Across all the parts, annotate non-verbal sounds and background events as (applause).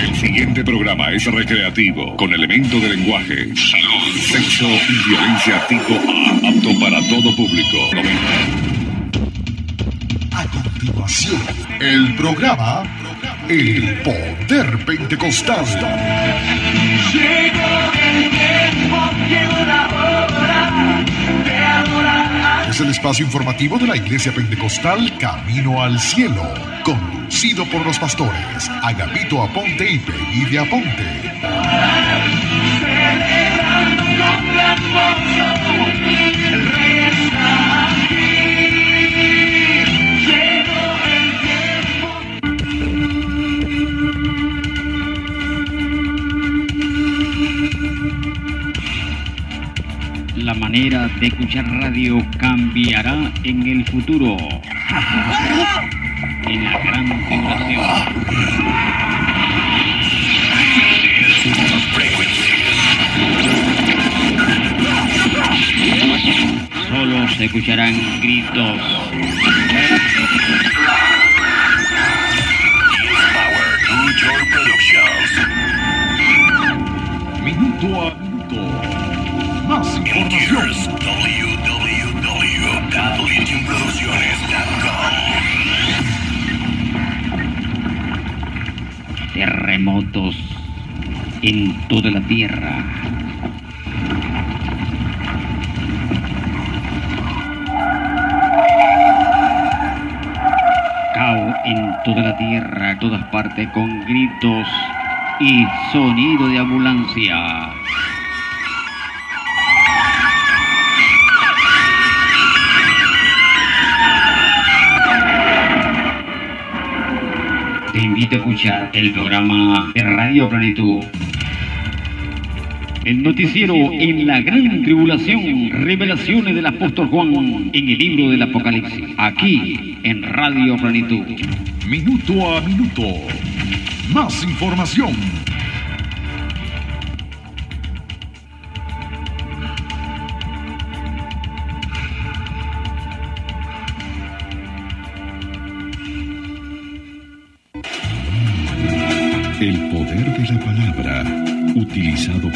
El siguiente programa es recreativo, con elementos de lenguaje, salud, sexo y violencia tipo A, apto para todo público. A continuación, el programa El Poder Pentecostal. Es el espacio informativo de la Iglesia Pentecostal Camino al Cielo, conducido por los pastores Agapito Aponte y Peggy Aponte. Manera de escuchar radio cambiará en el futuro. (laughs) en la gran tribulación. Solo se escucharán gritos. Información. Terremotos en toda la tierra. Caos en toda la tierra, todas partes con gritos y sonido de ambulancia. Te invito a escuchar el programa de Radio Plenitud. El noticiero en la gran tribulación, revelaciones del apóstol Juan en el libro del Apocalipsis, aquí en Radio Plenitud. Minuto a minuto. Más información.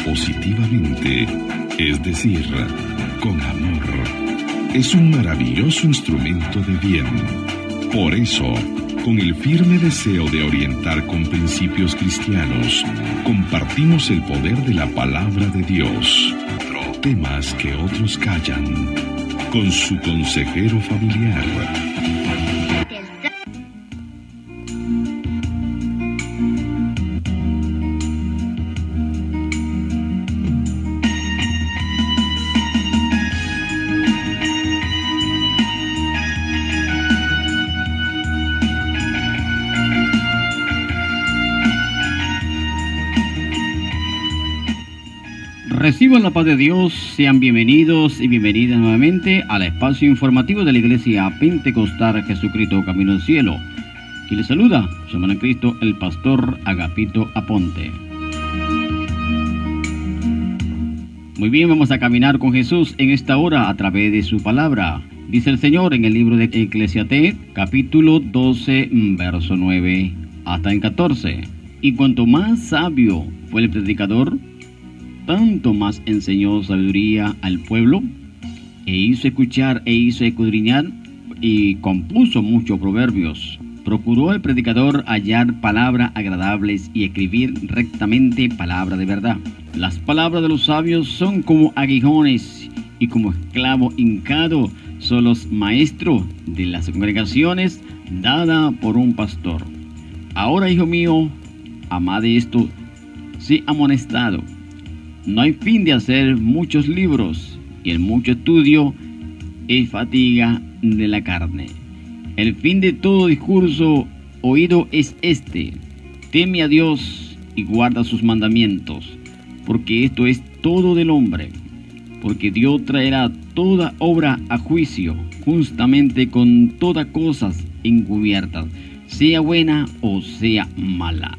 Positivamente, es decir, con amor, es un maravilloso instrumento de bien. Por eso, con el firme deseo de orientar con principios cristianos, compartimos el poder de la palabra de Dios, temas que otros callan, con su consejero familiar. Reciban la paz de Dios, sean bienvenidos y bienvenidas nuevamente al espacio informativo de la Iglesia Pentecostal Jesucristo Camino al Cielo. Quien les saluda, su hermano Cristo, el pastor Agapito Aponte. Muy bien, vamos a caminar con Jesús en esta hora a través de su palabra. Dice el Señor en el libro de Eclesiastés, capítulo 12, verso 9 hasta en 14. Y cuanto más sabio fue el predicador, tanto más enseñó sabiduría al pueblo, e hizo escuchar e hizo escudriñar, y compuso muchos proverbios. Procuró el predicador hallar palabras agradables y escribir rectamente palabra de verdad. Las palabras de los sabios son como aguijones, y como esclavo hincado son los maestros de las congregaciones dada por un pastor. Ahora, hijo mío, amad esto, sé amonestado. No hay fin de hacer muchos libros y el mucho estudio es fatiga de la carne. El fin de todo discurso oído es este. Teme a Dios y guarda sus mandamientos, porque esto es todo del hombre. Porque Dios traerá toda obra a juicio, justamente con todas cosas encubiertas, sea buena o sea mala.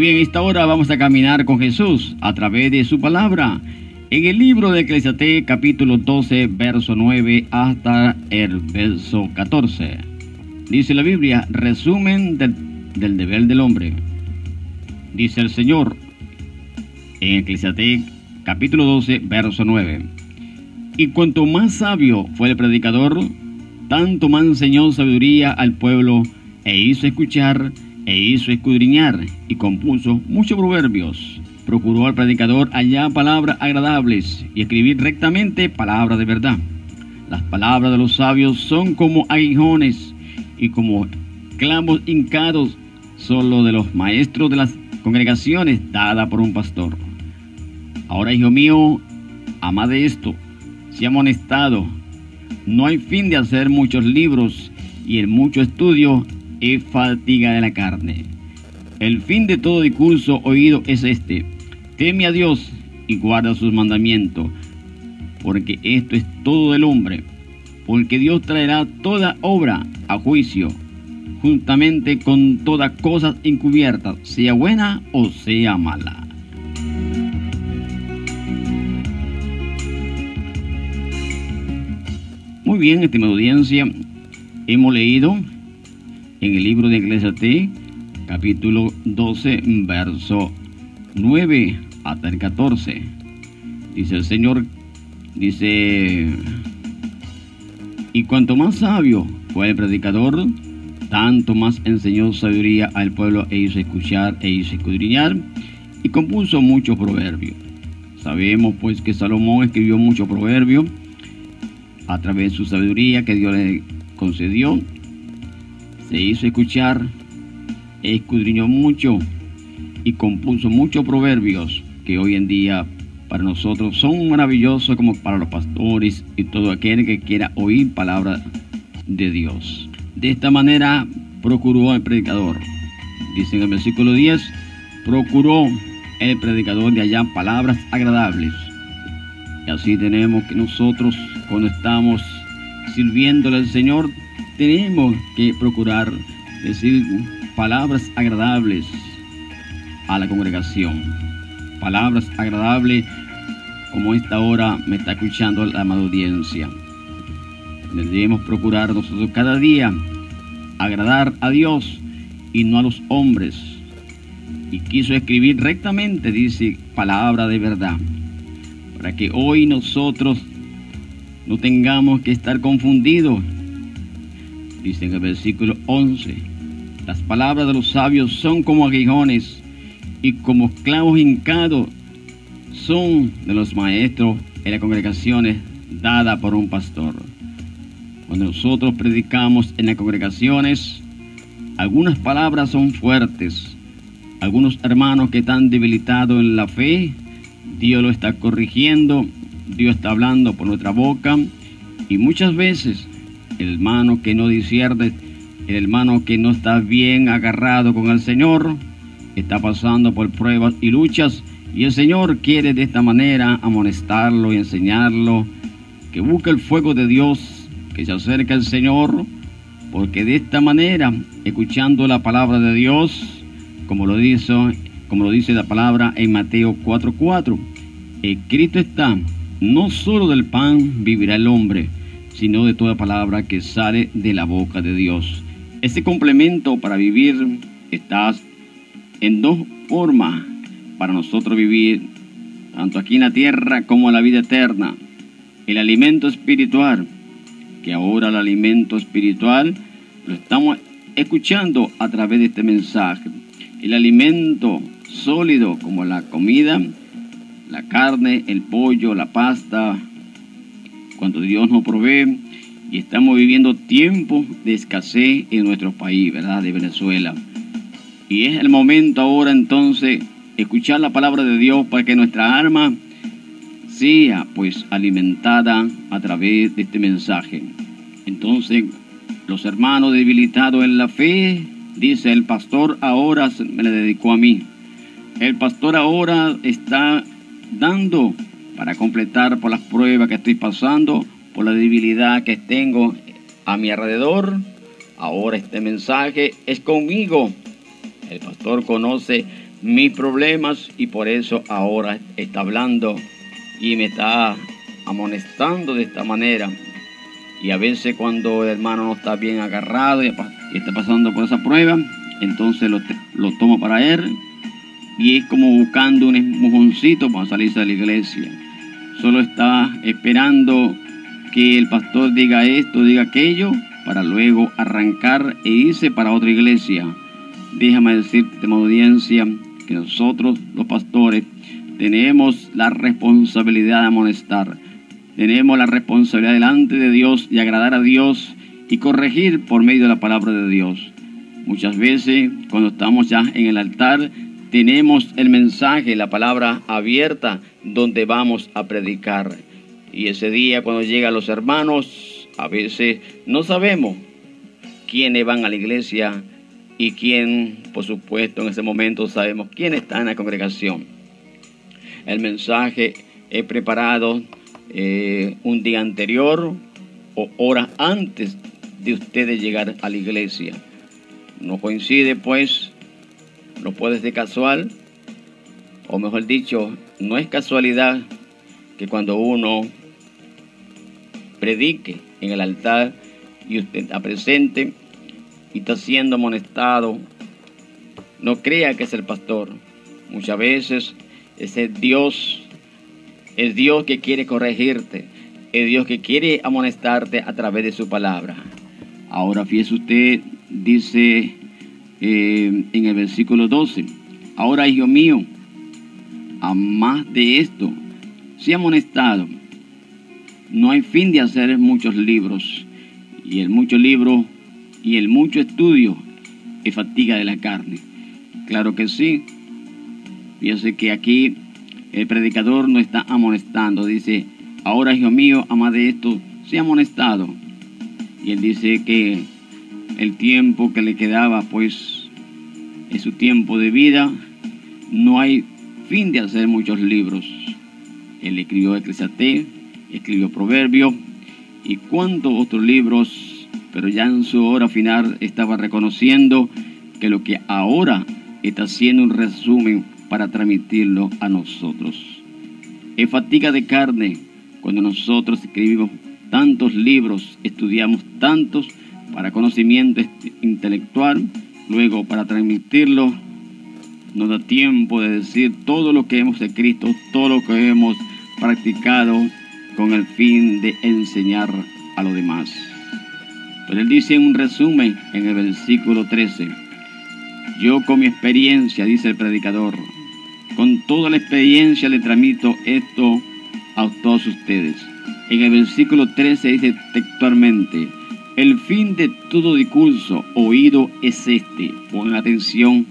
Bien, esta hora vamos a caminar con Jesús a través de su palabra. En el libro de Eclesiastés capítulo 12, verso 9 hasta el verso 14. Dice la Biblia, resumen del, del deber del hombre. Dice el Señor en Eclesiastés capítulo 12, verso 9. Y cuanto más sabio fue el predicador, tanto más enseñó sabiduría al pueblo e hizo escuchar e hizo escudriñar y compuso muchos proverbios. Procuró al predicador hallar palabras agradables y escribir rectamente palabras de verdad. Las palabras de los sabios son como aguijones y como clavos hincados son de los maestros de las congregaciones dada por un pastor. Ahora, hijo mío, ama de esto, si amonestado. No hay fin de hacer muchos libros y en mucho estudio es fatiga de la carne. El fin de todo discurso oído es este. Teme a Dios y guarda sus mandamientos, porque esto es todo del hombre, porque Dios traerá toda obra a juicio, juntamente con todas cosas encubiertas, sea buena o sea mala. Muy bien, estimada audiencia, hemos leído en el libro de Eclesiastés, capítulo 12, verso 9 hasta el 14. Dice el Señor, dice, y cuanto más sabio fue el predicador, tanto más enseñó sabiduría al pueblo e hizo escuchar e hizo escudriñar y compuso muchos proverbios. Sabemos pues que Salomón escribió muchos proverbios a través de su sabiduría que Dios le concedió se hizo escuchar, escudriñó mucho y compuso muchos proverbios que hoy en día para nosotros son maravillosos como para los pastores y todo aquel que quiera oír palabra de Dios. De esta manera procuró el predicador. Dice en el versículo 10, procuró el predicador de allá palabras agradables. Y así tenemos que nosotros cuando estamos sirviéndole al Señor tenemos que procurar decir palabras agradables a la congregación. Palabras agradables como esta hora me está escuchando la amada audiencia. Debemos procurar nosotros cada día agradar a Dios y no a los hombres. Y quiso escribir rectamente, dice, palabra de verdad, para que hoy nosotros no tengamos que estar confundidos dice en el versículo 11, las palabras de los sabios son como aguijones y como clavos hincados son de los maestros en las congregaciones dada por un pastor. Cuando nosotros predicamos en las congregaciones, algunas palabras son fuertes. Algunos hermanos que están debilitados en la fe, Dios lo está corrigiendo, Dios está hablando por nuestra boca y muchas veces el hermano que no discierne, el hermano que no está bien agarrado con el Señor, está pasando por pruebas y luchas, y el Señor quiere de esta manera amonestarlo y enseñarlo, que busque el fuego de Dios, que se acerque al Señor, porque de esta manera, escuchando la palabra de Dios, como lo dice, como lo dice la palabra en Mateo 4:4, escrito está, no solo del pan vivirá el hombre, sino de toda palabra que sale de la boca de Dios. Este complemento para vivir está en dos formas para nosotros vivir, tanto aquí en la tierra como en la vida eterna. El alimento espiritual, que ahora el alimento espiritual lo estamos escuchando a través de este mensaje. El alimento sólido como la comida, la carne, el pollo, la pasta, cuando Dios nos provee y estamos viviendo tiempos de escasez en nuestro país, ¿verdad? De Venezuela. Y es el momento ahora entonces escuchar la palabra de Dios para que nuestra alma sea pues alimentada a través de este mensaje. Entonces, los hermanos debilitados en la fe, dice el pastor, ahora me le dedicó a mí. El pastor ahora está dando para completar por las pruebas que estoy pasando, por la debilidad que tengo a mi alrededor. Ahora este mensaje es conmigo. El pastor conoce mis problemas y por eso ahora está hablando y me está amonestando de esta manera. Y a veces cuando el hermano no está bien agarrado y está pasando por esa prueba, entonces lo, toma para él y es como buscando un empujoncito para salirse de la iglesia. Solo está esperando que el pastor diga esto, diga aquello, para luego arrancar e irse para otra iglesia. Déjame decirte, audiencia, que nosotros, los pastores, tenemos la responsabilidad de amonestar. Tenemos la responsabilidad delante de Dios de agradar a Dios y corregir por medio de la palabra de Dios. Muchas veces, cuando estamos ya en el altar, tenemos el mensaje, la palabra abierta, donde vamos a predicar. Y ese día, cuando llegan los hermanos, a veces no sabemos quiénes van a la iglesia y quién, por supuesto, en ese momento sabemos quién está en la congregación. El mensaje es preparado eh, un día anterior o horas antes de ustedes llegar a la iglesia. No coincide, pues, no puede ser casual, o mejor dicho, no es casualidad que cuando uno predique en el altar y usted está presente y está siendo amonestado, no crea que es el pastor. Muchas veces ese Dios es Dios que quiere corregirte, es Dios que quiere amonestarte a través de su palabra. Ahora fíjese usted, dice eh, en el versículo 12, ahora hijo mío, a más de esto, sea amonestado no hay fin de hacer muchos libros. Y el mucho libro y el mucho estudio es fatiga de la carne. Claro que sí. Fíjese que aquí el predicador no está amonestando. Dice, ahora hijo mío, ama de esto, sea amonestado. Y él dice que el tiempo que le quedaba, pues, es su tiempo de vida. No hay fin de hacer muchos libros. Él escribió Eclesiastés escribió Proverbio y cuantos otros libros, pero ya en su hora final estaba reconociendo que lo que ahora está haciendo un resumen para transmitirlo a nosotros. Es fatiga de carne cuando nosotros escribimos tantos libros, estudiamos tantos para conocimiento intelectual, luego para transmitirlo nos da tiempo de decir todo lo que hemos escrito, todo lo que hemos practicado con el fin de enseñar a los demás. Pero él dice en un resumen en el versículo 13, yo con mi experiencia, dice el predicador, con toda la experiencia le transmito esto a todos ustedes. En el versículo 13 dice textualmente, el fin de todo discurso oído es este. Pongan atención,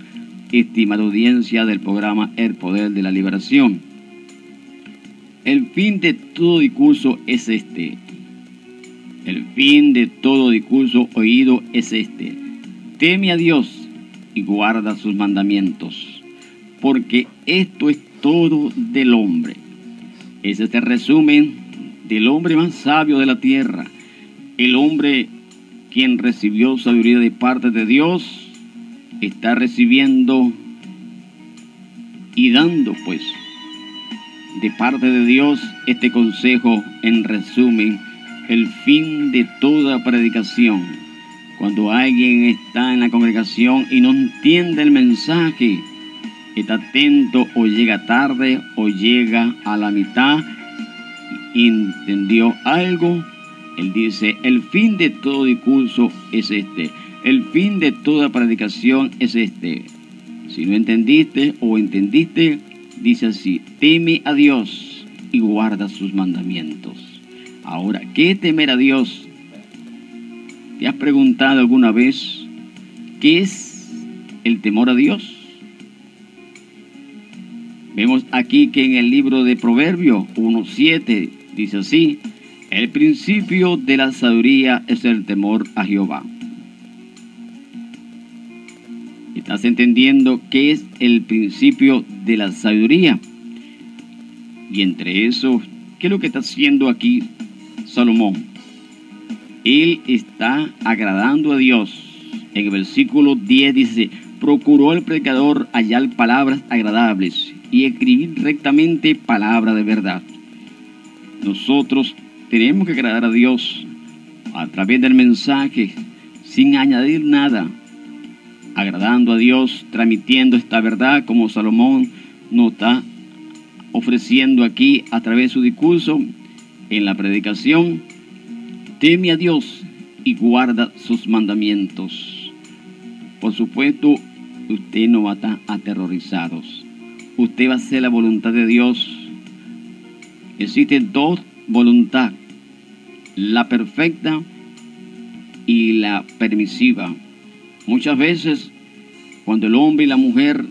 estimada audiencia del programa El Poder de la Liberación. El fin de todo discurso es este. El fin de todo discurso oído es este. Teme a Dios y guarda sus mandamientos, porque esto es todo del hombre. Es este resumen del hombre más sabio de la tierra, el hombre quien recibió sabiduría de parte de Dios, está recibiendo y dando pues de parte de Dios este consejo en resumen, el fin de toda predicación. Cuando alguien está en la congregación y no entiende el mensaje, está atento o llega tarde o llega a la mitad, entendió algo, él dice, el fin de todo discurso es este, el fin de toda predicación es este. Si no entendiste o entendiste, dice así, teme a Dios y guarda sus mandamientos. Ahora, ¿qué temer a Dios? ¿Te has preguntado alguna vez qué es el temor a Dios? Vemos aquí que en el libro de Proverbios 1.7 dice así, el principio de la sabiduría es el temor a Jehová. Estás entendiendo qué es el principio de la sabiduría. Y entre eso, ¿qué es lo que está haciendo aquí Salomón? Él está agradando a Dios. En el versículo 10 dice, procuró el predicador hallar palabras agradables y escribir rectamente palabra de verdad. Nosotros tenemos que agradar a Dios a través del mensaje sin añadir nada, agradando a Dios, transmitiendo esta verdad como Salomón nos está ofreciendo aquí a través de su discurso en la predicación. Teme a Dios y guarda sus mandamientos. Por supuesto, usted no va a estar aterrorizado. Usted va a hacer la voluntad de Dios. Existen dos voluntades, la perfecta y la permisiva. Muchas veces, cuando el hombre y la mujer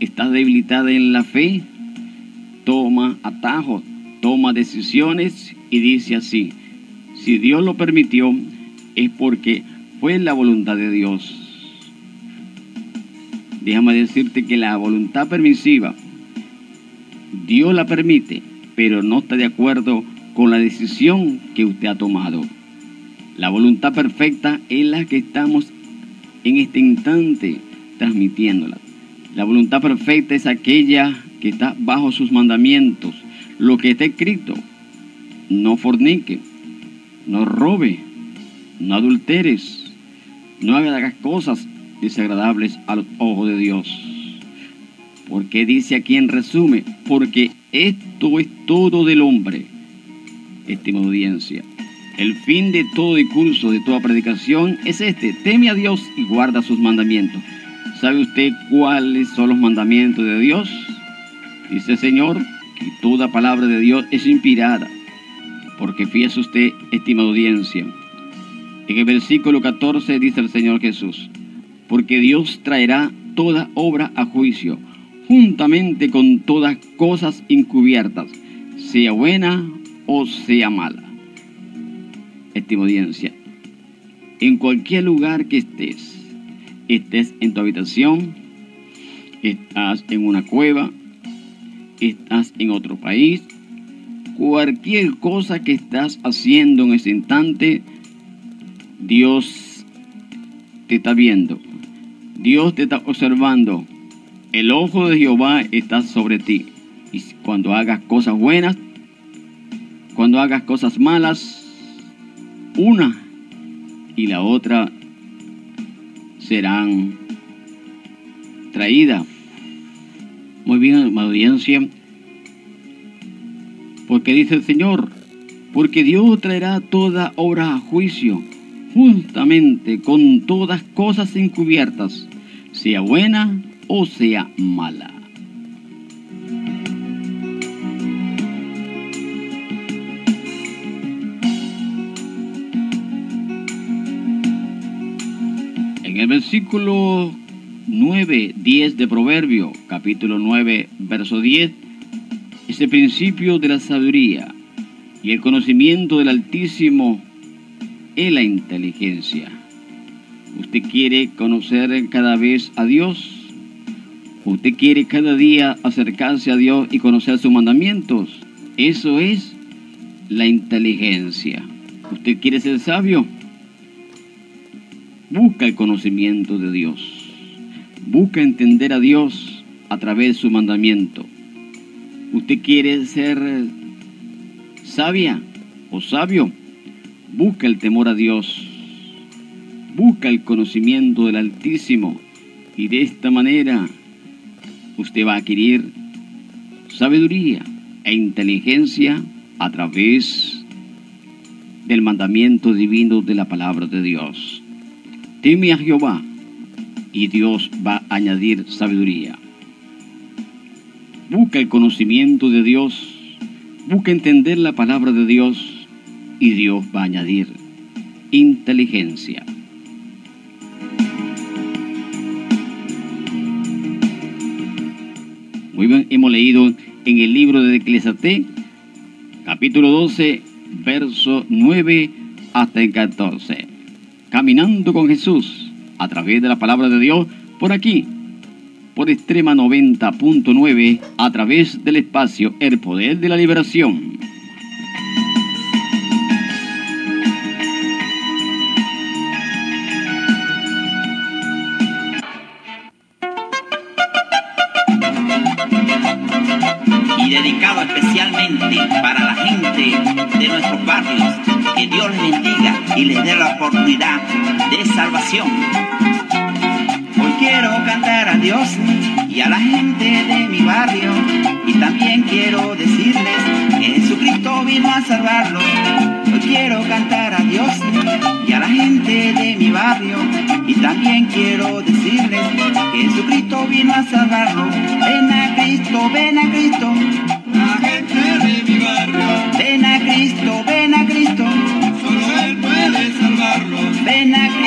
están debilitados en la fe, toma atajos, toma decisiones y dice así, si Dios lo permitió, es porque fue la voluntad de Dios. Déjame decirte que la voluntad permisiva, Dios la permite, pero no está de acuerdo con la decisión que usted ha tomado. La voluntad perfecta es la que estamos en este instante transmitiéndola. La voluntad perfecta es aquella que está bajo sus mandamientos, lo que está escrito. No fornique, no robe, no adulteres, no hagas cosas desagradables a los ojos de Dios. Porque dice aquí en resumen, porque esto es todo del hombre, estimada audiencia. El fin de todo discurso, de toda predicación es este, teme a Dios y guarda sus mandamientos. ¿Sabe usted cuáles son los mandamientos de Dios? Dice el Señor que toda palabra de Dios es inspirada, porque fíjese usted, estimada audiencia. En el versículo 14 dice el Señor Jesús, porque Dios traerá toda obra a juicio, juntamente con todas cosas encubiertas, sea buena o sea mala estima audiencia, en cualquier lugar que estés, estés en tu habitación, estás en una cueva, estás en otro país, cualquier cosa que estás haciendo en ese instante, Dios te está viendo, Dios te está observando, el ojo de Jehová está sobre ti. Y cuando hagas cosas buenas, cuando hagas cosas malas, una y la otra serán traídas. Muy bien, audiencia. Porque dice el Señor, porque Dios traerá toda obra a juicio, justamente con todas cosas encubiertas, sea buena o sea mala. El versículo 9, 10 de Proverbio, capítulo 9, verso 10, es el principio de la sabiduría y el conocimiento del Altísimo es la inteligencia. ¿Usted quiere conocer cada vez a Dios? ¿Usted quiere cada día acercarse a Dios y conocer sus mandamientos? Eso es la inteligencia. ¿Usted quiere ser sabio? Busca el conocimiento de Dios. Busca entender a Dios a través de su mandamiento. ¿Usted quiere ser sabia o sabio? Busca el temor a Dios. Busca el conocimiento del Altísimo. Y de esta manera usted va a adquirir sabiduría e inteligencia a través del mandamiento divino de la palabra de Dios. Teme a Jehová y Dios va a añadir sabiduría. Busca el conocimiento de Dios, busca entender la palabra de Dios y Dios va a añadir inteligencia. Muy bien, hemos leído en el libro de Eclesiastés, capítulo 12, verso 9 hasta el 14 caminando con Jesús a través de la palabra de Dios por aquí, por extrema 90.9 a través del espacio El Poder de la Liberación. Y les dé la oportunidad de salvación. Hoy quiero cantar a Dios y a la gente de mi barrio. Y también quiero decirles que Jesucristo vino a salvarlos. Hoy quiero cantar a Dios y a la gente de mi barrio. Y también quiero decirles que Jesucristo vino a salvarlos. Ven a Cristo, ven a Cristo. La gente de mi barrio. Ven a Cristo, ven a Cristo. Solo Él puede salvarlos. Ven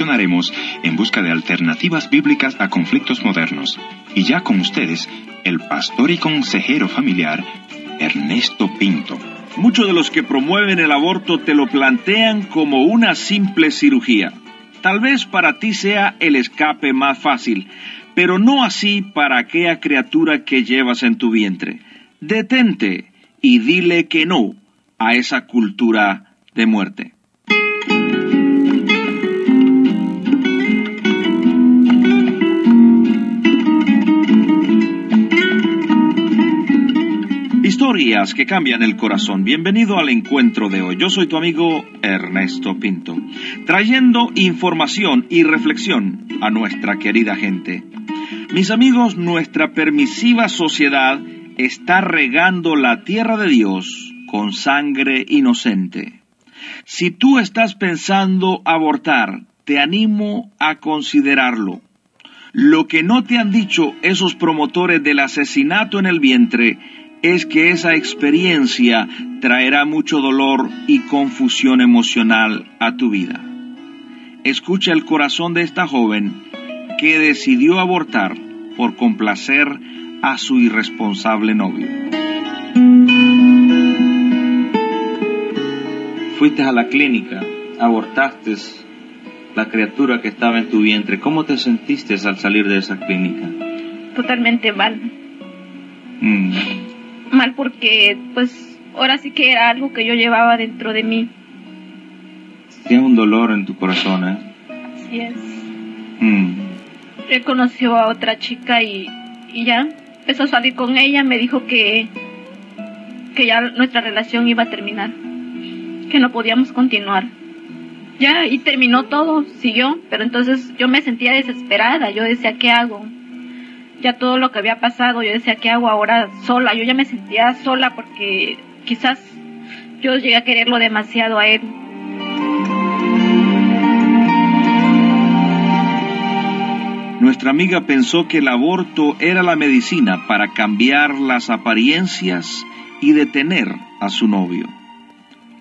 en busca de alternativas bíblicas a conflictos modernos. Y ya con ustedes, el pastor y consejero familiar, Ernesto Pinto. Muchos de los que promueven el aborto te lo plantean como una simple cirugía. Tal vez para ti sea el escape más fácil, pero no así para aquella criatura que llevas en tu vientre. Detente y dile que no a esa cultura de muerte. Historias que cambian el corazón. Bienvenido al encuentro de hoy. Yo soy tu amigo Ernesto Pinto, trayendo información y reflexión a nuestra querida gente. Mis amigos, nuestra permisiva sociedad está regando la tierra de Dios con sangre inocente. Si tú estás pensando abortar, te animo a considerarlo. Lo que no te han dicho esos promotores del asesinato en el vientre es que esa experiencia traerá mucho dolor y confusión emocional a tu vida. Escucha el corazón de esta joven que decidió abortar por complacer a su irresponsable novio. Fuiste a la clínica, abortaste la criatura que estaba en tu vientre, ¿cómo te sentiste al salir de esa clínica? Totalmente mal. Mm, Mal porque, pues, ahora sí que era algo que yo llevaba dentro de mí. Tienes un dolor en tu corazón, ¿eh? Así es. Mm, Él conoció a otra chica y, y ya empezó a salir con ella. Me dijo que, que ya nuestra relación iba a terminar, que no podíamos continuar. Ya, y terminó todo, siguió, pero entonces yo me sentía desesperada. Yo decía, ¿qué hago? Ya todo lo que había pasado, yo decía, ¿qué hago ahora sola? Yo ya me sentía sola porque quizás yo llegué a quererlo demasiado a él. Nuestra amiga pensó que el aborto era la medicina para cambiar las apariencias y detener a su novio.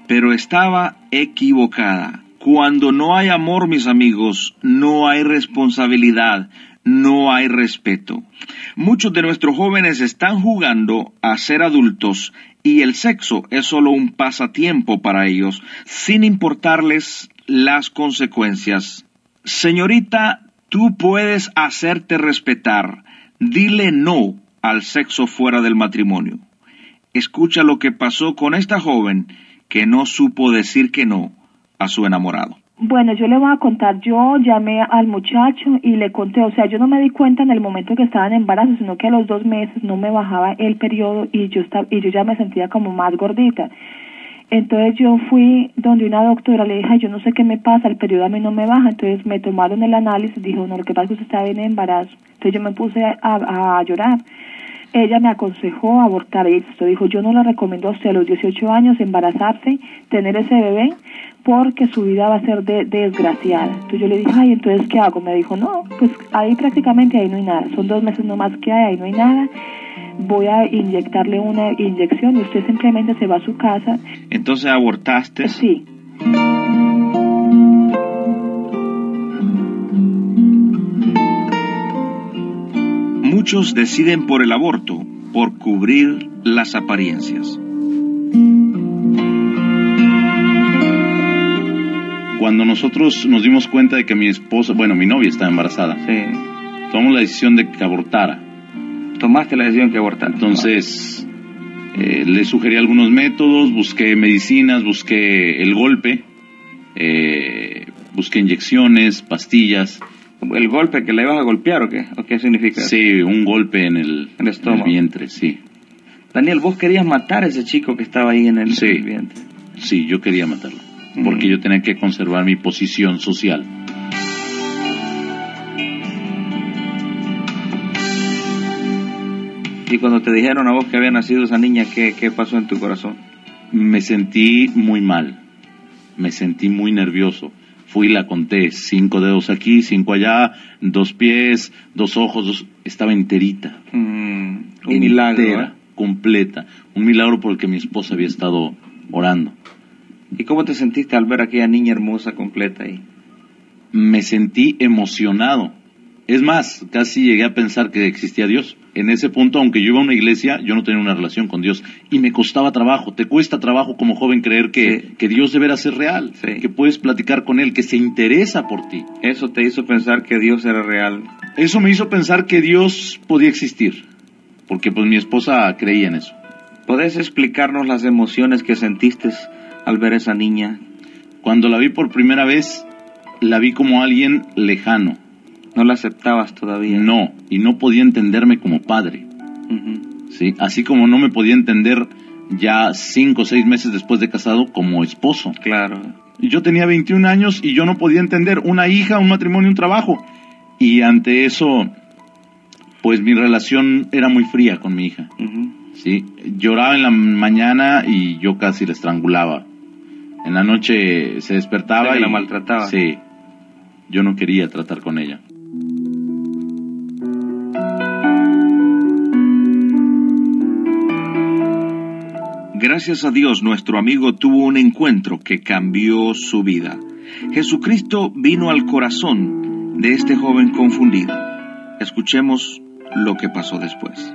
Pero estaba equivocada. Cuando no hay amor, mis amigos, no hay responsabilidad, no hay respeto. Muchos de nuestros jóvenes están jugando a ser adultos y el sexo es solo un pasatiempo para ellos, sin importarles las consecuencias. Señorita, tú puedes hacerte respetar. Dile no al sexo fuera del matrimonio. Escucha lo que pasó con esta joven que no supo decir que no a su enamorado. Bueno, yo le voy a contar, yo llamé al muchacho y le conté, o sea, yo no me di cuenta en el momento que estaba en embarazo, sino que a los dos meses no me bajaba el periodo y yo estaba, y yo ya me sentía como más gordita. Entonces yo fui donde una doctora, le dije, "Ay, yo no sé qué me pasa, el periodo a mí no me baja, entonces me tomaron el análisis, dijo, no, lo que pasa es que usted está bien en embarazo. Entonces yo me puse a llorar. Ella me aconsejó abortar esto dijo, yo no le recomiendo a usted a los 18 años embarazarse, tener ese bebé, porque su vida va a ser de, desgraciada. Entonces yo le dije, ay, entonces, ¿qué hago? Me dijo, no, pues ahí prácticamente ahí no hay nada, son dos meses nomás que hay, ahí no hay nada. Voy a inyectarle una inyección y usted simplemente se va a su casa. Entonces abortaste. Sí. Muchos deciden por el aborto, por cubrir las apariencias. Cuando nosotros nos dimos cuenta de que mi esposa, bueno, mi novia estaba embarazada, tomamos la decisión de que abortara. Tomaste la decisión que abortar. Entonces, eh, le sugerí algunos métodos, busqué medicinas, busqué el golpe, eh, busqué inyecciones, pastillas. ¿El golpe que le ibas a golpear o qué? ¿O qué significa? Sí, un golpe en el, El estómago. en el vientre, sí. Daniel, vos querías matar a ese chico que estaba ahí en el, Sí. en el vientre. Sí, yo quería matarlo, porque yo tenía que conservar mi posición social. Y cuando te dijeron a vos que había nacido esa niña, ¿qué, qué pasó en tu corazón? Me sentí muy mal, me sentí muy nervioso. Fui y la conté, cinco dedos aquí, cinco allá, dos pies, dos ojos, dos- estaba enterita. Mm, un entera, milagro. ¿eh? completa. Un milagro por el que mi esposa había estado orando. ¿Y cómo te sentiste al ver a aquella niña hermosa completa ahí? Me sentí emocionado. Es más, casi llegué a pensar que existía Dios. En ese punto, aunque yo iba a una iglesia, yo no tenía una relación con Dios. Y me costaba trabajo. Te cuesta trabajo como joven creer que, Sí. que Dios deberá ser real. Sí. Que puedes platicar con Él, que se interesa por ti. Eso te hizo pensar que Dios era real. Eso me hizo pensar que Dios podía existir. Porque pues mi esposa creía en eso. ¿Podés explicarnos las emociones que sentiste al ver a esa niña? Cuando la vi por primera vez, la vi como alguien lejano. No la aceptabas todavía. No, y no podía entenderme como padre. ¿sí? Así como no me podía entender ya cinco o seis meses después de casado como esposo. Claro. Yo tenía 21 años y yo no podía entender una hija, un matrimonio, un trabajo. Y ante eso, pues mi relación era muy fría con mi hija. ¿sí? Lloraba en la mañana y yo casi la estrangulaba. En la noche se despertaba y la maltrataba. Sí. Yo no quería tratar con ella. Gracias a Dios nuestro amigo tuvo un encuentro que cambió su vida. Jesucristo vino al corazón de este joven confundido. Escuchemos lo que pasó después.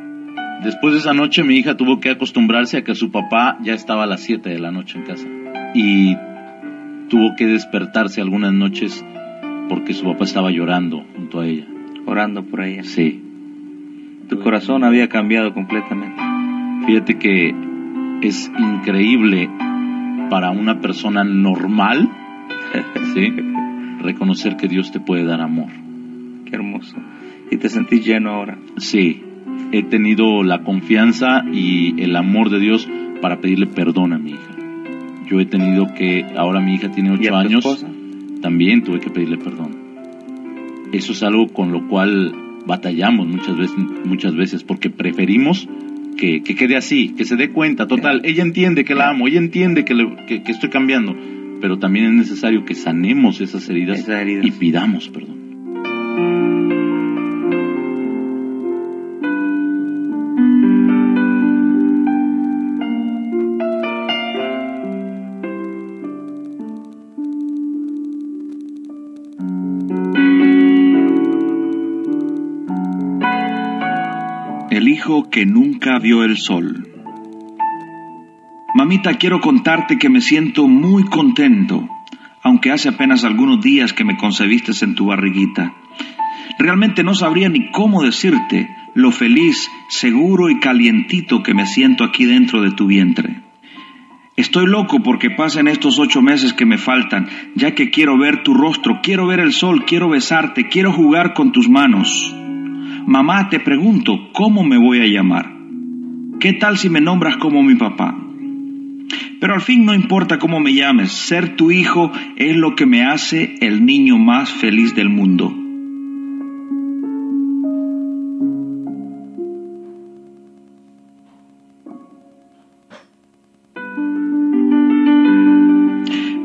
Después de esa noche mi hija tuvo que acostumbrarse a que su papá ya estaba a las 7 de la noche en casa. Y tuvo que despertarse algunas noches porque su papá estaba llorando junto a ella. Orando por ella. Sí. Tu corazón había cambiado completamente. Fíjate que es increíble para una persona normal, (laughs) ¿sí? Reconocer que Dios te puede dar amor. Qué hermoso. Y te sentís lleno ahora. Sí, he tenido la confianza y el amor de Dios para pedirle perdón a mi hija. Yo he tenido que, ahora mi hija tiene ¿Y a ocho tu años, esposa? también tuve que pedirle perdón. Eso es algo con lo cual batallamos muchas veces, muchas veces porque preferimos que, que quede así, que se dé cuenta, total, ella entiende que la amo, ella entiende que, le- que- que estoy cambiando, pero también es necesario que sanemos esas heridas, Esas heridas. y pidamos perdón. El hijo que nunca vio el sol. Mamita, quiero contarte que me siento muy contento, aunque hace apenas algunos días que me concebiste en tu barriguita. Realmente no sabría ni cómo decirte lo feliz, seguro y calientito que me siento aquí dentro de tu vientre. Estoy loco porque pasen estos ocho meses que me faltan, ya que quiero ver tu rostro, quiero ver el sol, quiero besarte, quiero jugar con tus manos. Mamá, te pregunto, ¿cómo me voy a llamar? ¿Qué tal si me nombras como mi papá? Pero al fin no importa cómo me llames, ser tu hijo es lo que me hace el niño más feliz del mundo.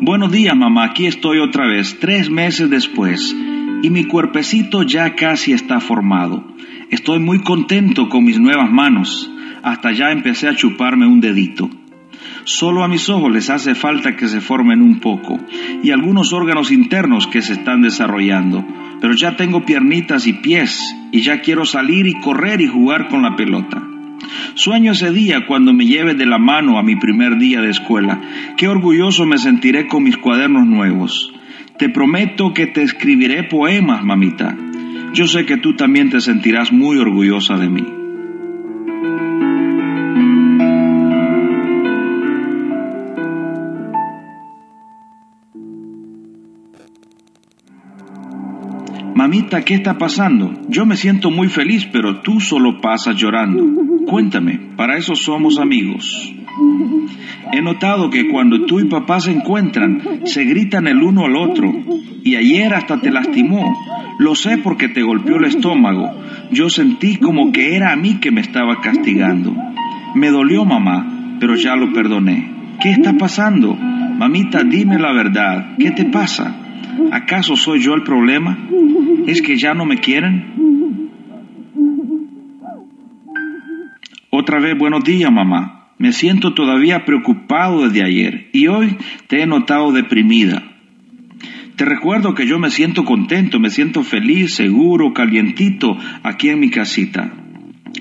Buenos días, mamá. Aquí estoy otra vez, tres meses después, y mi cuerpecito ya casi está formado. Estoy muy contento con mis nuevas manos. Hasta ya empecé a chuparme un dedito. Solo a mis ojos les hace falta que se formen un poco y algunos órganos internos que se están desarrollando. Pero ya tengo piernitas y pies y ya quiero salir y correr y jugar con la pelota. Sueño ese día cuando me lleve de la mano a mi primer día de escuela. Qué orgulloso me sentiré con mis cuadernos nuevos. Te prometo que te escribiré poemas, mamita. Yo sé que tú también te sentirás muy orgullosa de mí. Mamita, ¿qué está pasando? Yo me siento muy feliz, pero tú solo pasas llorando. Cuéntame, para eso somos amigos. He notado que cuando tú y papá se encuentran, se gritan el uno al otro. Y ayer hasta te lastimó. Lo sé porque te golpeó el estómago. Yo sentí como que era a mí que me estaba castigando. Me dolió, mamá, pero ya lo perdoné. ¿Qué está pasando? Mamita, dime la verdad. ¿Qué te pasa? ¿Acaso soy yo el problema? ¿Es que ya no me quieren? Otra vez, buenos días, mamá. Me siento todavía preocupado desde ayer y hoy te he notado deprimida. Te recuerdo que yo me siento contento, me siento feliz, seguro, calientito aquí en mi casita.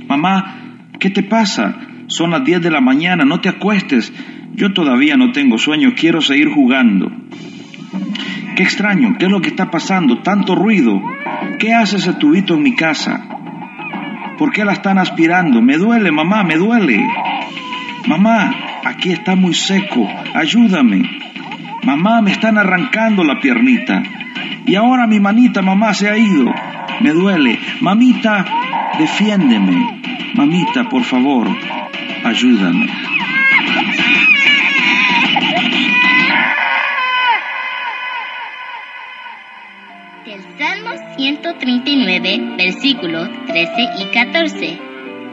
Mamá, ¿qué te pasa? Son las 10 de la mañana, no te acuestes. Yo todavía no tengo sueño, quiero seguir jugando. Qué extraño, ¿qué es lo que está pasando? Tanto ruido. ¿Qué hace ese tubito en mi casa? ¿Por qué la están aspirando? Me duele, mamá, me duele. Mamá, aquí está muy seco, ayúdame. Mamá, me están arrancando la piernita. Y ahora mi manita, mamá, se ha ido. Me duele. Mamita, defiéndeme. Mamita, por favor, ayúdame. Del Salmo 139, versículos 13 y 14.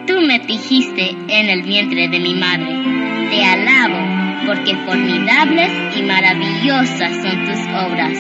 Tú me tejiste en el vientre de mi madre. Te alabo, porque formidables y maravillosas son tus obras.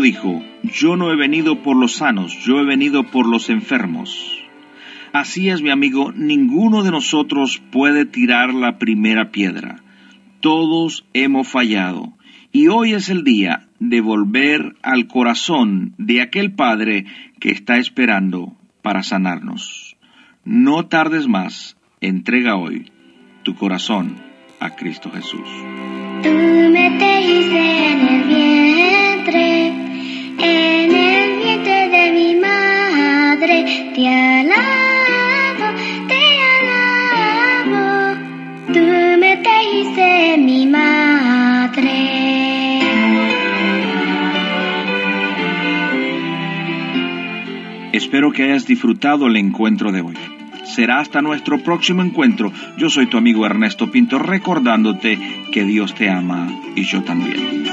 Dijo, yo no he venido por los sanos, yo he venido por los enfermos. Así es, mi amigo, ninguno de nosotros puede tirar la primera piedra. Todos hemos fallado. Y hoy es el día de volver al corazón de aquel Padre que está esperando para sanarnos. No tardes más, entrega hoy tu corazón a Cristo Jesús. Tú me en el vientre, Te alabo, te alabo. Tú me en mi madre. Espero que hayas disfrutado el encuentro de hoy. Será hasta nuestro próximo encuentro. Yo soy tu amigo Ernesto Pinto recordándote que Dios te ama y yo también.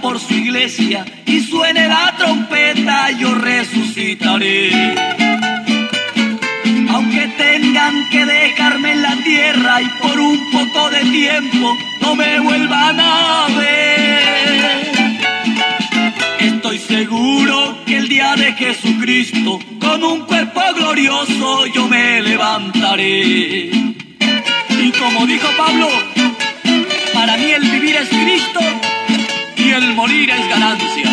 Por su iglesia y suene la trompeta, yo resucitaré. Aunque tengan que dejarme en la tierra y por un poco de tiempo no me vuelvan a ver. Estoy seguro que el día de Jesucristo, con un cuerpo glorioso, yo me levantaré. Y como dijo Pablo, para mí el vivir es Cristo el morir es ganancia.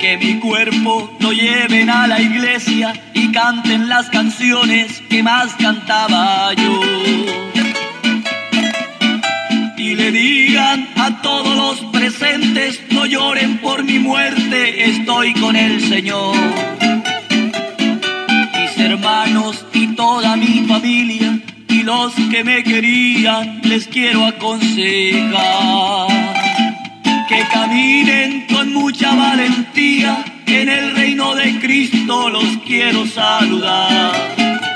Que mi cuerpo lo lleven a la iglesia y canten las canciones que más cantaba yo. Y le digan a todos los presentes, lloren por mi muerte, estoy con el Señor. Mis hermanos y toda mi familia y los que me querían, les quiero aconsejar que caminen con mucha valentía. En el reino de Cristo los quiero saludar.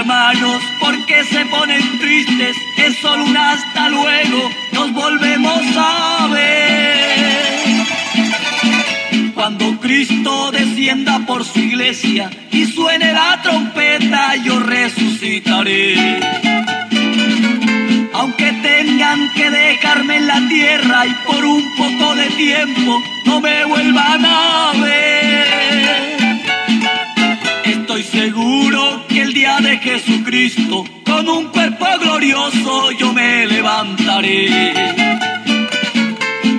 Hermanos, ¿por qué se ponen tristes? Es solo un hasta luego, nos volvemos a ver. Cuando Cristo descienda por su iglesia y suene la trompeta, yo resucitaré. Aunque tengan que dejarme en la tierra y por un poco de tiempo no me vuelvan a ver. Estoy seguro el día de Jesucristo, con un cuerpo glorioso, yo me levantaré.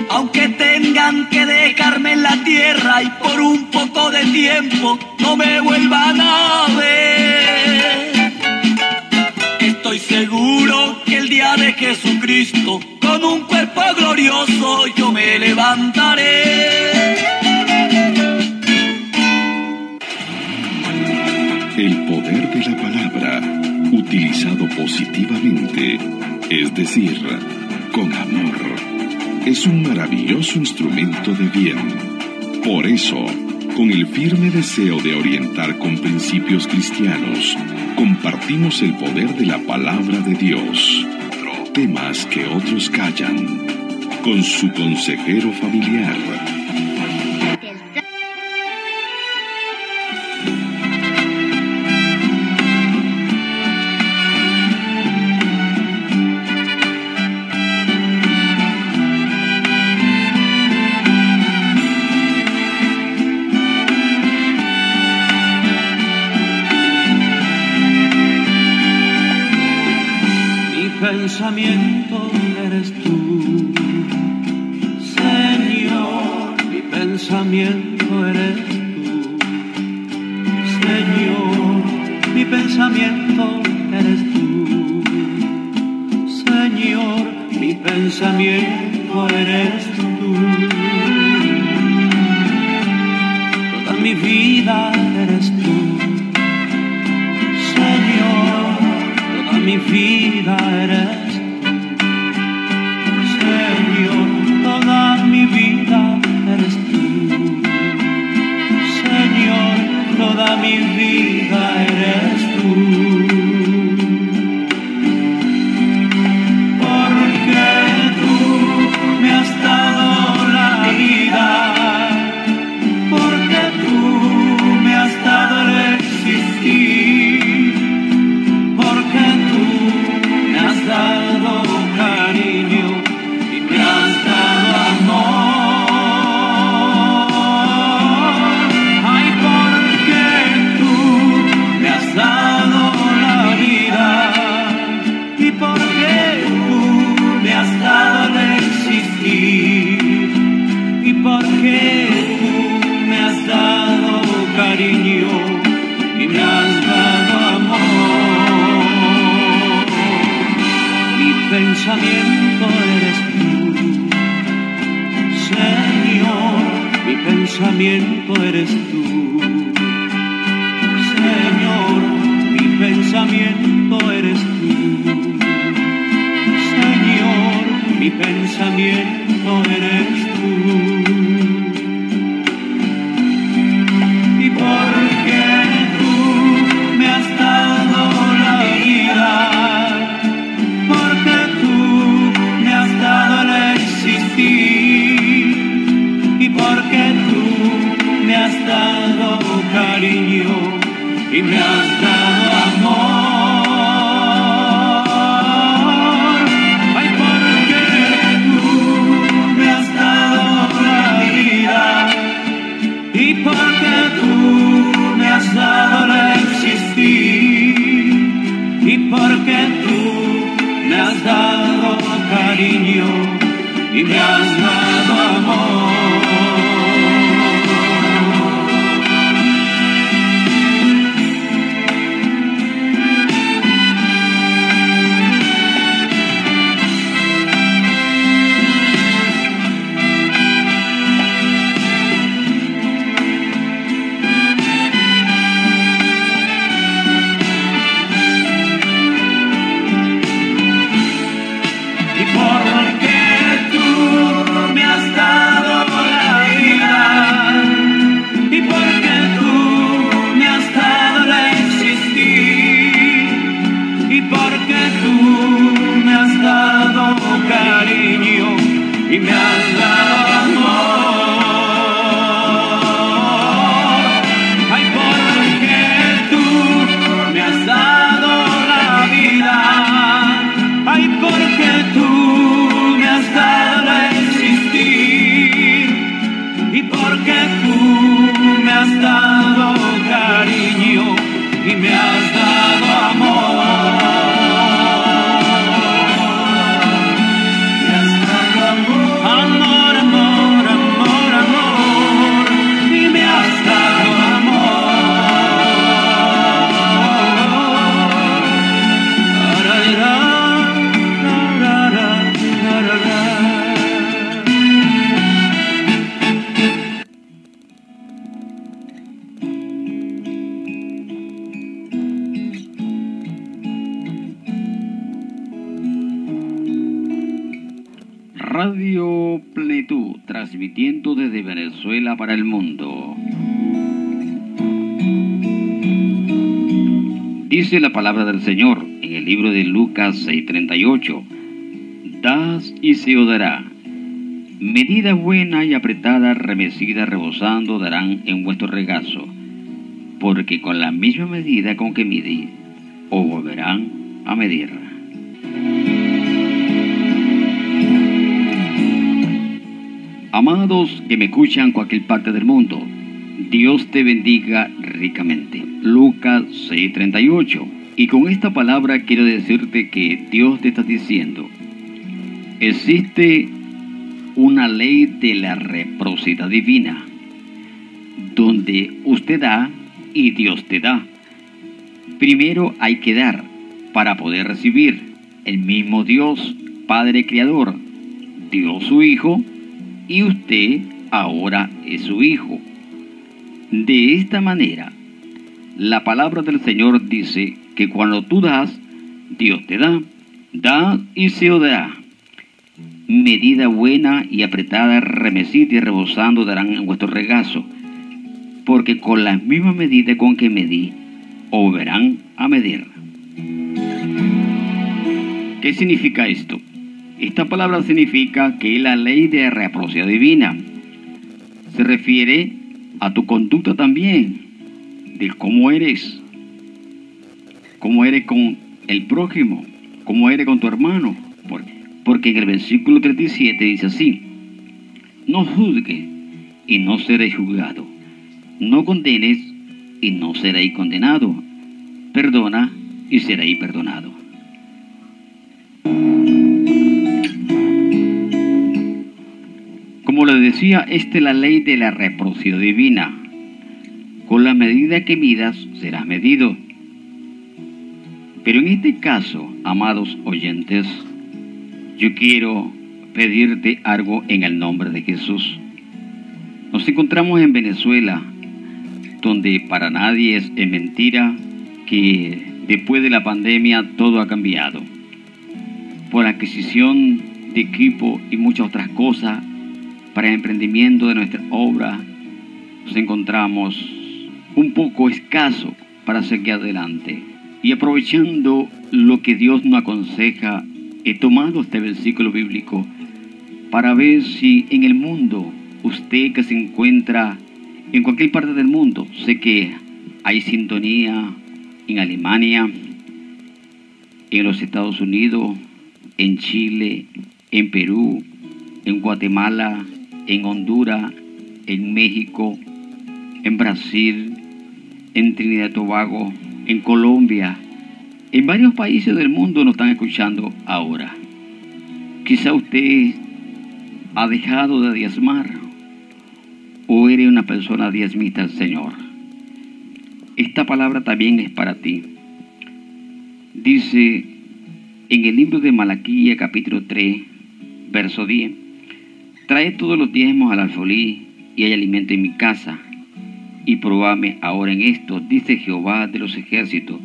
Aunque tengan que dejarme en la tierra y por un poco de tiempo no me vuelvan a ver. Estoy seguro que el día de Jesucristo, con un cuerpo glorioso, yo me levantaré. Positivamente, es decir, con amor, es un maravilloso instrumento de bien. Por eso, con el firme deseo de orientar con principios cristianos, compartimos el poder de la palabra de Dios. Temas que otros callan. Con su consejero familiar, pensamiento eres tú, Señor, mi pensamiento eres tú. Toda mi vida eres tú, Señor, toda mi vida eres tú, Señor, toda mi vida eres tú. Señor, toda mi vida. también no eres La palabra del Señor en el libro de Lucas 6:38. Das y se os dará. Medida buena y apretada, remecida, rebosando, darán en vuestro regazo. Porque con la misma medida con que midí, os volverán a medir. Amados que me escuchan en cualquier parte del mundo, Dios te bendiga ricamente. Lucas 6:38. Y con esta palabra quiero decirte que Dios te está diciendo, existe una ley de la reciprocidad divina, donde usted da y Dios te da. Primero hay que dar para poder recibir. El mismo Dios, Padre Creador, dio su Hijo y usted ahora es su Hijo de esta manera, la palabra del Señor dice que cuando tú das, Dios te da, da y se os dará. Medida buena y apretada, remecida y rebosando darán en vuestro regazo, porque con la misma medida con que medí, os a medir. ¿Qué significa esto? Esta palabra significa que la ley de reciprocidad divina se refiere a tu conducta también, de cómo eres, cómo eres con el prójimo, cómo eres con tu hermano. Porque en el versículo 37 dice así, no juzgue y no seréis juzgado, no condenes y no seréis condenado, perdona y seréis perdonado. Como les decía, esta es la ley de la reciprocidad divina. Con la medida que midas, serás medido. Pero en este caso, amados oyentes, yo quiero pedirte algo en el nombre de Jesús. Nos encontramos en Venezuela, donde para nadie es, mentira que después de la pandemia todo ha cambiado. Por adquisición de equipo y muchas otras cosas, para el emprendimiento de nuestra obra, nos encontramos un poco escaso para seguir adelante. Y aprovechando lo que Dios nos aconseja, he tomado este versículo bíblico para ver si en el mundo, usted que se encuentra en cualquier parte del mundo, sé que hay sintonía en Alemania, en los Estados Unidos, en Chile, en Perú, en Guatemala, en Honduras, en México, en Brasil, en Trinidad y Tobago, en Colombia, en varios países del mundo nos están escuchando ahora. Quizá usted ha dejado de diezmar o eres una persona diezmita Señor. Esta palabra también es para ti. Dice en el libro de Malaquía capítulo 3, verso 10, trae todos los diezmos al alfolí y hay alimento en mi casa. Y probame ahora en esto, dice Jehová de los ejércitos,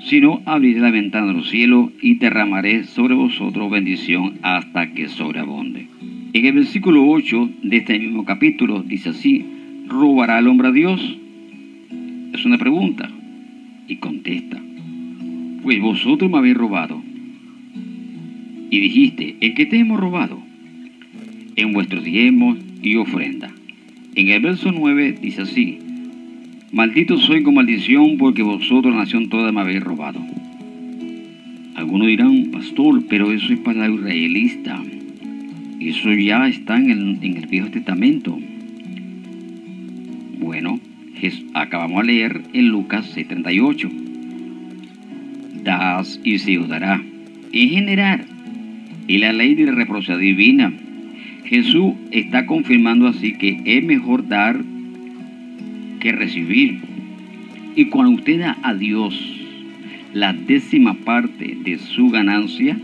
si no abriré la ventana de los cielos y derramaré sobre vosotros bendición hasta que sobreabonde. En el versículo 8 de este mismo capítulo dice así, ¿robará el hombre a Dios? Es una pregunta. Y contesta, pues vosotros me habéis robado. Y dijiste, ¿en qué te hemos robado? En vuestros diezmos y ofrenda. En el verso 9 dice así, Maldito soy con maldición porque vosotros, nación toda, me habéis robado. Algunos dirán, pastor, pero eso es para la israelista. Eso ya está en el, en el Viejo Testamento. Bueno, acabamos de leer en Lucas 78. Das y se os dará. En general, y la ley de la reciprocidad divina. Jesús está confirmando así que es mejor dar que recibir. Y cuando usted da a Dios la décima parte de su ganancia,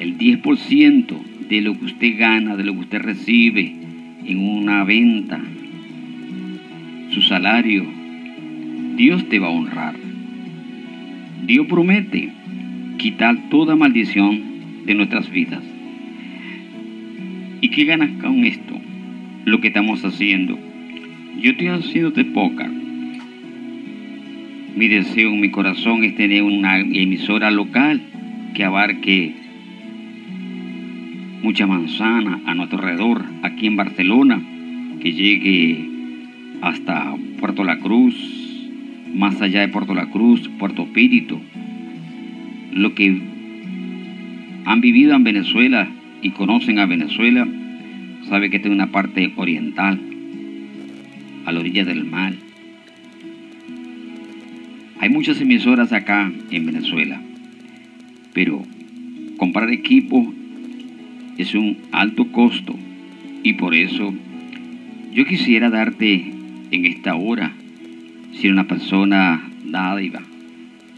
el 10% de lo que usted gana, de lo que usted recibe en una venta, su salario, Dios te va a honrar. Dios promete quitar toda maldición de nuestras vidas. ¿Y qué ganas con esto? Lo que estamos haciendo. Yo estoy haciendo de poca. Mi deseo mi corazón es tener una emisora local que abarque mucha manzana a nuestro alrededor, aquí en Barcelona, que llegue hasta Puerto La Cruz, más allá de Puerto La Cruz, Puerto Pírito. Lo que han vivido en Venezuela y conocen a Venezuela, sabe que esta es una parte oriental, a la orilla del mar. Hay muchas emisoras acá en Venezuela, pero comprar equipo es un alto costo y por eso yo quisiera darte en esta hora, si eres una persona dádiva,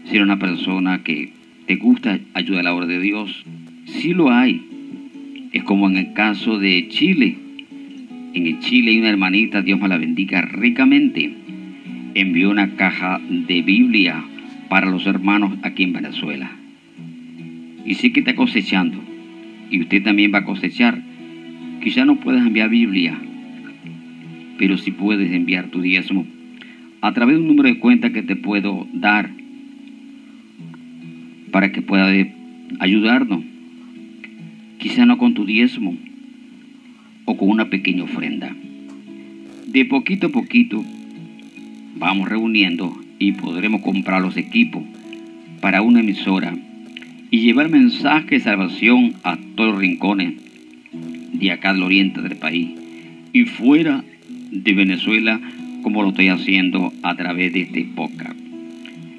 si eres una persona que te gusta ayudar a la obra de Dios, si lo hay. Es como en el caso de Chile. En el Chile hay una hermanita, Dios me la bendiga ricamente, envió una caja de Biblia para los hermanos aquí en Venezuela. Y sí que está cosechando. Y usted también va a cosechar. Quizá no puedes enviar Biblia, pero sí puedes enviar tu diezmo a través de un número de cuenta que te puedo dar para que pueda ayudarnos. Quizá no con tu diezmo o con una pequeña ofrenda. De poquito a poquito vamos reuniendo y podremos comprar los equipos para una emisora y llevar mensaje de salvación a todos los rincones de acá del oriente del país y fuera de Venezuela como lo estoy haciendo a través de este podcast.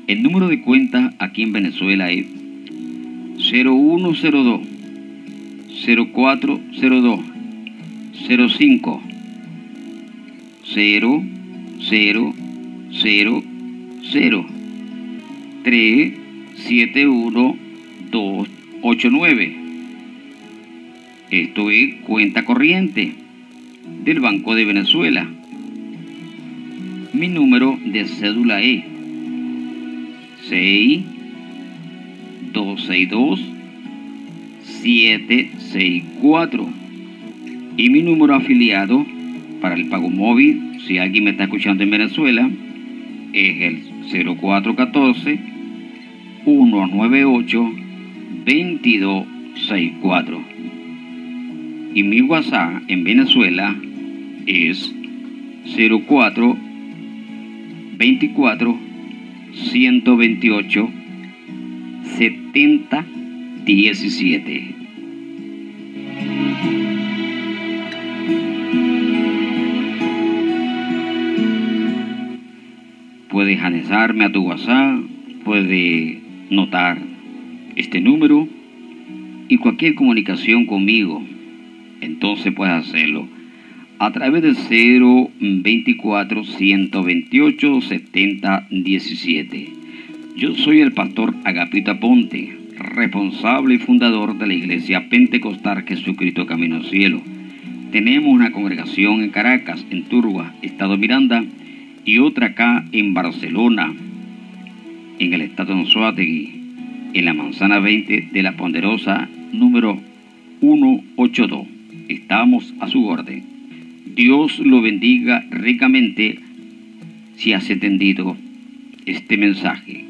El número de cuenta aquí en Venezuela es 0102 0402 05 0 0 0 0 3 7 1 2 8 9 Esto es cuenta corriente del Banco de Venezuela. Mi número de cédula es 6 262 764 y mi número afiliado para el pago móvil, si alguien me está escuchando en Venezuela, es el 0414 198 2264. Y mi WhatsApp en Venezuela es 04 24 128 70 17. Puedes anexarme a tu WhatsApp, puedes notar este número y cualquier comunicación conmigo, entonces puedes hacerlo a través del 024 128 70 17. Yo soy el pastor Agapito Aponte, responsable y fundador de la Iglesia Pentecostal Jesucristo Camino al Cielo. Tenemos una congregación en Caracas, en Turba, Estado Miranda, y otra acá en Barcelona, en el estado Anzoátegui, en la manzana 20 de la Ponderosa número 182. Estamos a su orden. Dios lo bendiga ricamente si has entendido este mensaje.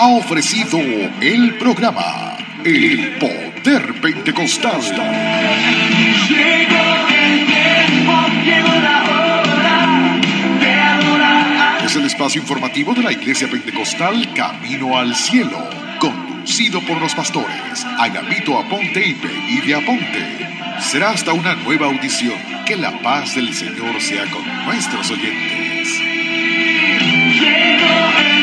Ha ofrecido el programa El Poder Pentecostal. Es el espacio informativo de la Iglesia Pentecostal Camino al Cielo, conducido por los pastores Agapito Aponte y Peggy Aponte. Será hasta una nueva audición. Que la paz del Señor sea con nuestros oyentes.